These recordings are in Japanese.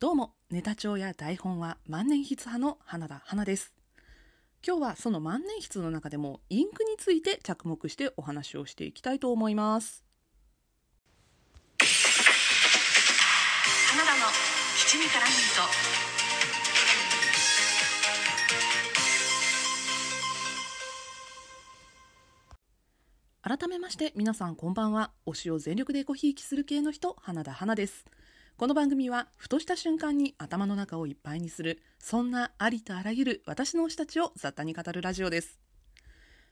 どうも、ネタ帳や台本は万年筆派の花田花です。今日はその万年筆の中でもインクについて着目してお話をしていきたいと思います。花田の七味からミント改めまして皆さんこんばんは。推しを全力でごひいきする系の人、花田花です。この番組は、ふとした瞬間に頭の中をいっぱいにする、そんなありとあらゆる私の推したちを雑多に語るラジオです。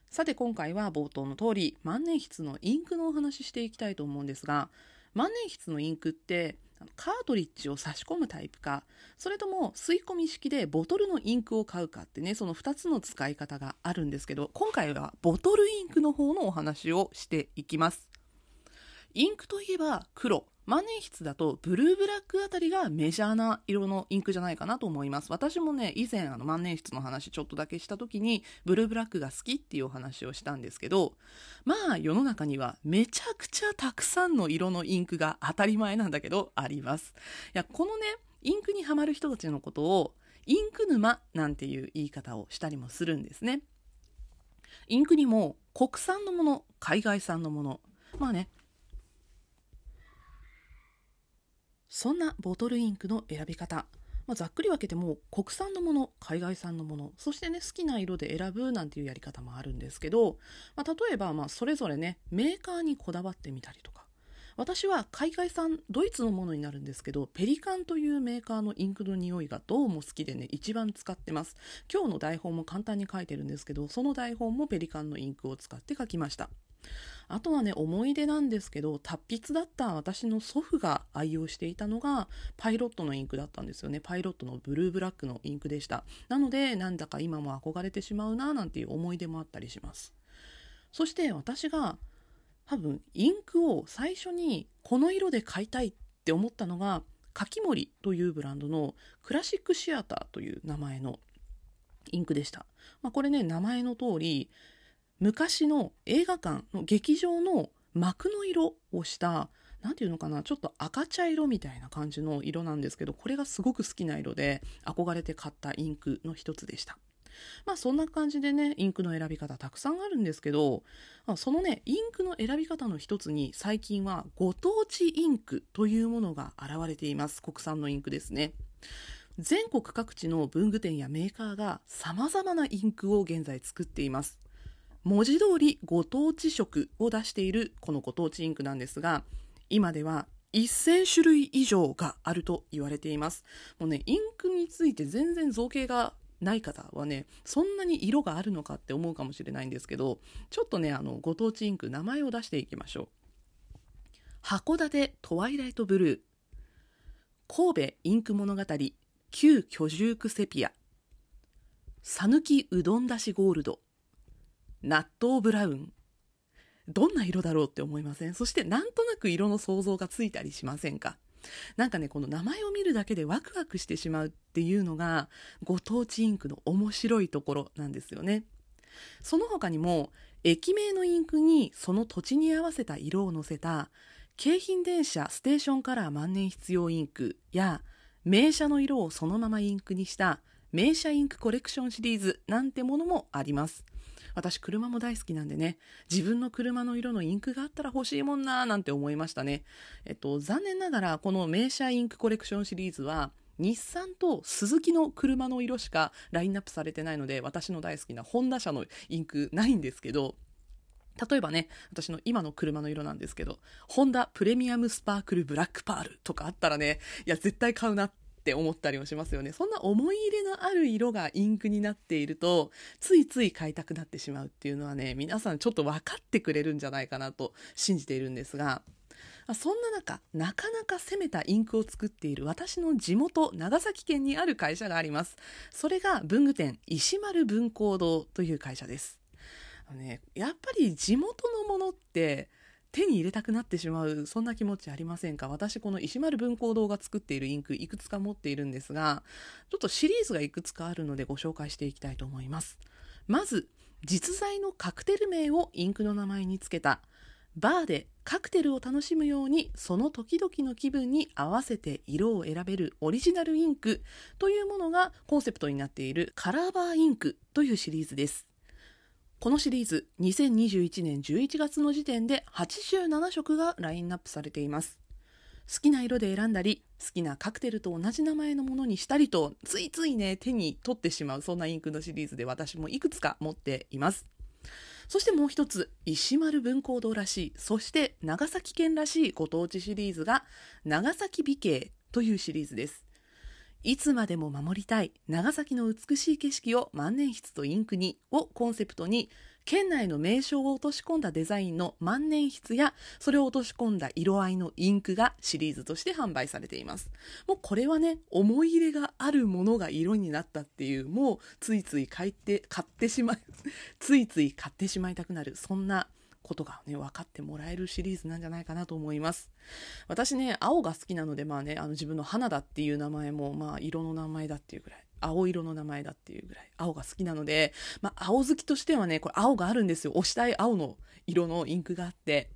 さて今回は冒頭の通り、万年筆のインクのお話ししていきたいと思うんですが、万年筆のインクって、カートリッジを差し込むタイプか、それとも吸い込み式でボトルのインクを買うかってね、その2つの使い方があるんですけど、今回はボトルインクの方のお話をしていきます。インクといえば黒。万年筆だとブルーブラックあたりがメジャーな色のインクじゃないかなと思います。私もね、以前あの万年筆の話ちょっとだけした時にブルーブラックが好きっていうお話をしたんですけど、まあ世の中にはめちゃくちゃたくさんの色のインクが当たり前なんだけどあります。いや、このね、インクにはまる人たちのことをインク沼なんていう言い方をしたりもするんですね。インクにも国産のもの、海外産のもの、まあね、そんなボトルインクの選び方、まあ、ざっくり分けても国産のもの海外産のものそしてね好きな色で選ぶなんていうやり方もあるんですけど、まあ、例えばまそれぞれねメーカーにこだわってみたりとか。私は海外産ドイツのものになるんですけどペリカンというメーカーのインクの匂いがどうも好きでね一番使ってます。今日の台本も簡単に書いてるんですけどその台本もペリカンのインクを使って書きました。あとはね、思い出なんですけど、達筆だった私の祖父が愛用していたのが、パイロットのインクだったんですよね。パイロットのブルーブラックのインクでした。なので、なんだか今も憧れてしまうな、なんていう思い出もあったりします。そして私が、多分、インクを最初にこの色で買いたいって思ったのが、かきもりというブランドのクラシックシアターという名前のインクでした。まあ、これね、名前の通り、昔の映画館の劇場の幕の色をした何ていうのかなちょっと赤茶色みたいな感じの色なんですけどこれがすごく好きな色で憧れて買ったインクの一つでした。まあそんな感じでねインクの選び方たくさんあるんですけどそのねインクの選び方の一つに最近はご当地インクというものが現れています。国産のインクですね。全国各地の文具店やメーカーが様々なインクを現在作っています。文字通りご当地色を出しているこのご当地インクなんですが今では1000種類以上があると言われています。もうねインクについて全然造形がない方はねそんなに色があるのかって思うかもしれないんですけどちょっとねあのご当地インク名前を出していきましょう。函館トワイライトブルー。神戸インク物語旧居住区セピア。讃岐うどんだしゴールド。納豆ブラウン。どんな色だろうって思いません？そしてなんとなく色の想像がついたりしませんか？なんかねこの名前を見るだけでワクワクしてしまうっていうのがご当地インクの面白いところなんですよね。その他にも駅名のインクにその土地に合わせた色をのせた京浜電車ステーションカラー万年筆用インクや名車の色をそのままインクにした名車インクコレクションシリーズなんてものもあります。私車も大好きなんでね。自分の車の色のインクがあったら欲しいもんなーなんて思いましたね。えっと残念ながらこの名車インクコレクションシリーズは日産とスズキの車の色しかラインナップされてないので私の大好きなホンダ車のインクないんですけど例えばね、私の今の車の色なんですけど、ホンダプレミアムスパークルブラックパールとかあったらね、いや、絶対買うなっって思ったりもしますよね。そんな思い入れのある色がインクになっていると、ついつい買いたくなってしまうっていうのはね、皆さんちょっと分かってくれるんじゃないかなと信じているんですが、そんな中、なかなか攻めたインクを作っている私の地元、長崎県にある会社があります。それが文具店、石丸文工堂という会社です。ね、やっぱり地元のものって手に入れたくなってしまうそんな気持ちありませんか？私この石丸文工堂が作っているインクいくつか持っているんですがちょっとシリーズがいくつかあるのでご紹介していきたいと思います。まず実在のカクテル名をインクの名前につけた。バーでカクテルを楽しむようにその時々の気分に合わせて色を選べるオリジナルインクというものがコンセプトになっているカラーバーインクというシリーズです。このシリーズ2021年11月の時点で87色がラインナップされています。好きな色で選んだり好きなカクテルと同じ名前のものにしたりとついついね手に取ってしまうそんなインクのシリーズで私もいくつか持っています。そしてもう一つ石丸文工堂らしいそして長崎県らしいご当地シリーズが長崎美景というシリーズです。いつまでも守りたい長崎の美しい景色を万年筆とインクにをコンセプトに県内の名称を落とし込んだデザインの万年筆やそれを落とし込んだ色合いのインクがシリーズとして販売されています。もうこれはね思い入れがあるものが色になったっていうもうついつい買って買ってしまい ついつい買ってしまいたくなるそんなことがね、分かってもらえるシリーズなんじゃないかなと思います。私ね、青が好きなので、まあね、あの自分の花だっていう名前も、まあ色の名前だっていうぐらい、青色の名前だっていうぐらい、青が好きなので、まあ青好きとしてはね、これ青があるんですよ。押したい青の色のインクがあって、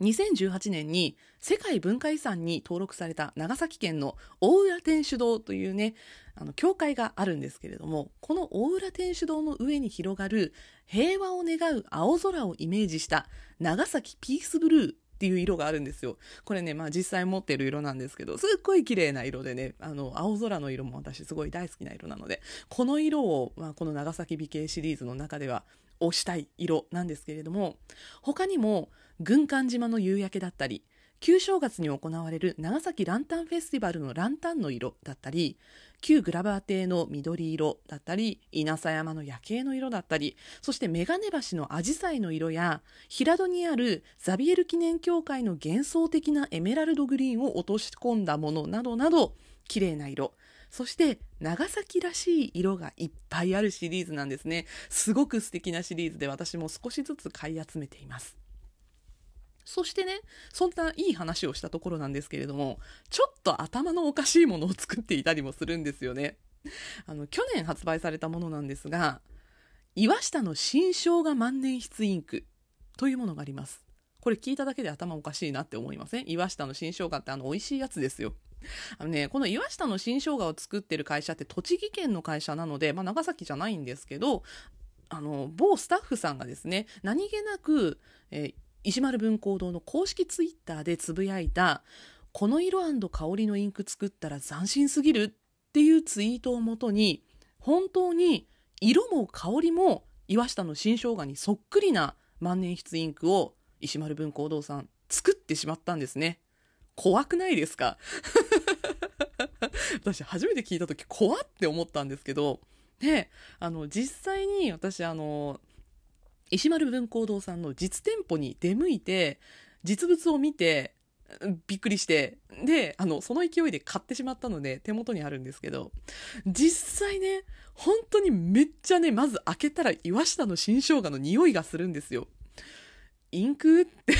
2018年に世界文化遺産に登録された長崎県の大浦天主堂というね、あの、教会があるんですけれども、この大浦天主堂の上に広がる平和を願う青空をイメージした長崎ピースブルーっていう色があるんですよ。これね、まあ実際持ってる色なんですけど、すっごい綺麗な色でね、あの、青空の色も私すごい大好きな色なので、この色を、まあ、この長崎美形シリーズの中では推したい色なんですけれども、他にも、軍艦島の夕焼けだったり、旧正月に行われる長崎ランタンフェスティバルのランタンの色だったり、旧グラバー邸の緑色だったり、稲佐山の夜景の色だったり、そしてメガネ橋のアジサイの色や、平戸にあるザビエル記念協会の幻想的なエメラルドグリーンを落とし込んだものなどなど、綺麗な色。そして長崎らしい色がいっぱいあるシリーズなんですね。すごく素敵なシリーズで私も少しずつ買い集めています。そしてね、そんないい話をしたところなんですけれども、ちょっと頭のおかしいものを作っていたりもするんですよね。あの、去年発売されたものなんですが、岩下の新生姜万年筆インクというものがあります。これ聞いただけで頭おかしいなって思いません？岩下の新生姜ってあの美味しいやつですよ。あのね、この岩下の新生姜を作ってる会社って栃木県の会社なので、まあ、長崎じゃないんですけど、あの、某スタッフさんがですね、何気なく、えー石丸文工堂の公式ツイッターでつぶやいたこの色香りのインク作ったら斬新すぎるっていうツイートをもとに本当に色も香りも岩下の新生姜にそっくりな万年筆インクを石丸文工堂さん作ってしまったんですね。怖くないですか？私初めて聞いた時怖って思ったんですけどであの実際に私あの石丸文工堂さんの実店舗に出向いて、実物を見て、びっくりして、で、あの、その勢いで買ってしまったので手元にあるんですけど、実際ね、本当にめっちゃね、まず開けたら岩下の新生姜の匂いがするんですよ。インクって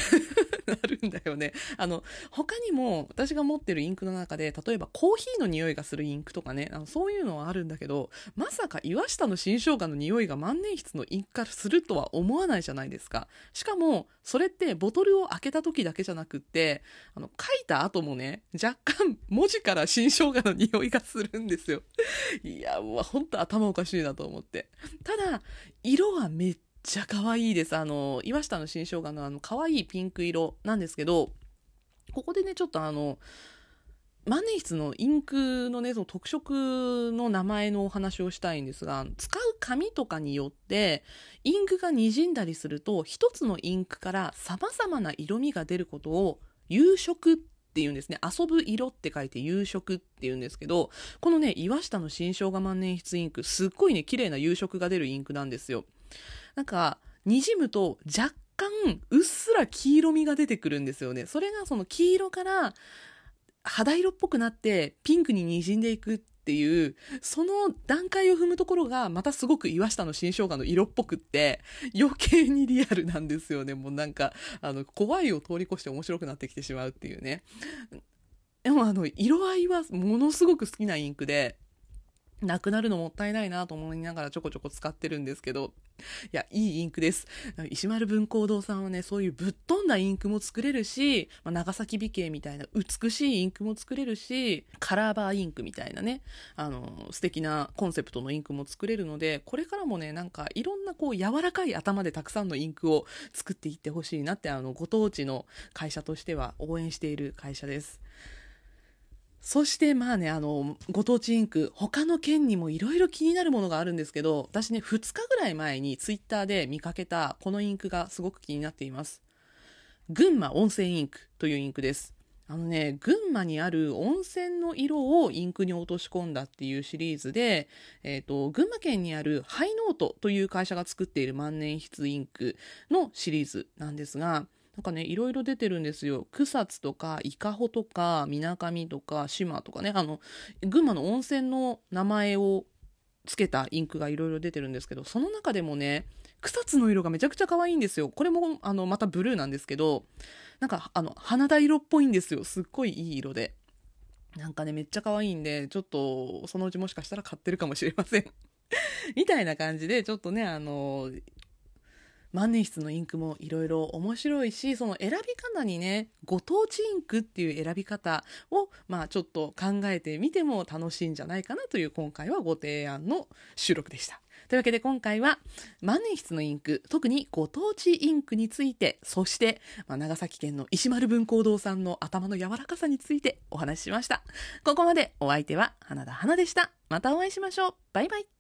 なるんだよね。あの、他にも私が持ってるインクの中で、例えばコーヒーの匂いがするインクとかね、あのそういうのはあるんだけど、まさか岩下の新生姜の匂いが万年筆のインクからするとは思わないじゃないですか。しかも、それってボトルを開けた時だけじゃなくって、あの、書いた後もね、若干文字から新生姜の匂いがするんですよ。いや、もうほんと頭おかしいなと思って。ただ、色はめっちゃ可愛いです。あの、岩下の新生姜のあの、可愛いピンク色なんですけど、ここでね、ちょっとあの、万年筆のインクのね、その特色の名前のお話をしたいんですが、使う紙とかによって、インクが滲んだりすると、一つのインクから様々な色味が出ることを、夕食っていうんですね。遊ぶ色って書いて夕食って言うんですけど、このね、岩下の新生姜万年筆インク、すっごいね、綺麗な夕食が出るインクなんですよ。なんか、滲むと若干うっすら黄色みが出てくるんですよね。それがその黄色から肌色っぽくなってピンクに滲んでいくっていう、その段階を踏むところがまたすごく岩下の新生姜の色っぽくって余計にリアルなんですよね。もうなんか、あの、怖いを通り越して面白くなってきてしまうっていうね。でもあの、色合いはものすごく好きなインクで、なくなるのもったいないなと思いながらちょこちょこ使ってるんですけど、いや、いいインクです。石丸文工堂さんはね、そういうぶっ飛んだインクも作れるし、まあ、長崎美形みたいな美しいインクも作れるし、カラーバーインクみたいなね、あの、素敵なコンセプトのインクも作れるので、これからもね、なんかいろんなこう柔らかい頭でたくさんのインクを作っていってほしいなって、あの、ご当地の会社としては応援している会社です。そしてまあね、あの、ご当地インク、他の県にもいろいろ気になるものがあるんですけど、私ね、2日ぐらい前にツイッターで見かけたこのインクがすごく気になっています。群馬温泉インクというインクです。あのね、群馬にある温泉の色をインクに落とし込んだっていうシリーズで、えっ、ー、と、群馬県にあるハイノートという会社が作っている万年筆インクのシリーズなんですが、なんかね、いろいろ出てるんですよ。草津とか、伊香保とか、みなかみとか、島とかね、あの、群馬の温泉の名前をつけたインクがいろいろ出てるんですけど、その中でもね、草津の色がめちゃくちゃ可愛いんですよ。これも、あの、またブルーなんですけど、なんか、あの、花田色っぽいんですよ。すっごいいい色で。なんかね、めっちゃ可愛いんで、ちょっと、そのうちもしかしたら買ってるかもしれませんみたいな感じで、ちょっとね、あの、万年筆のインクもいろいろ面白いし、その選び方にね、ご当地インクっていう選び方を、まあちょっと考えてみても楽しいんじゃないかなという今回はご提案の収録でした。というわけで今回は万年筆のインク、特にご当地インクについて、そして、まあ、長崎県の石丸文工堂さんの頭の柔らかさについてお話ししました。ここまでお相手は花田花でした。またお会いしましょう。バイバイ。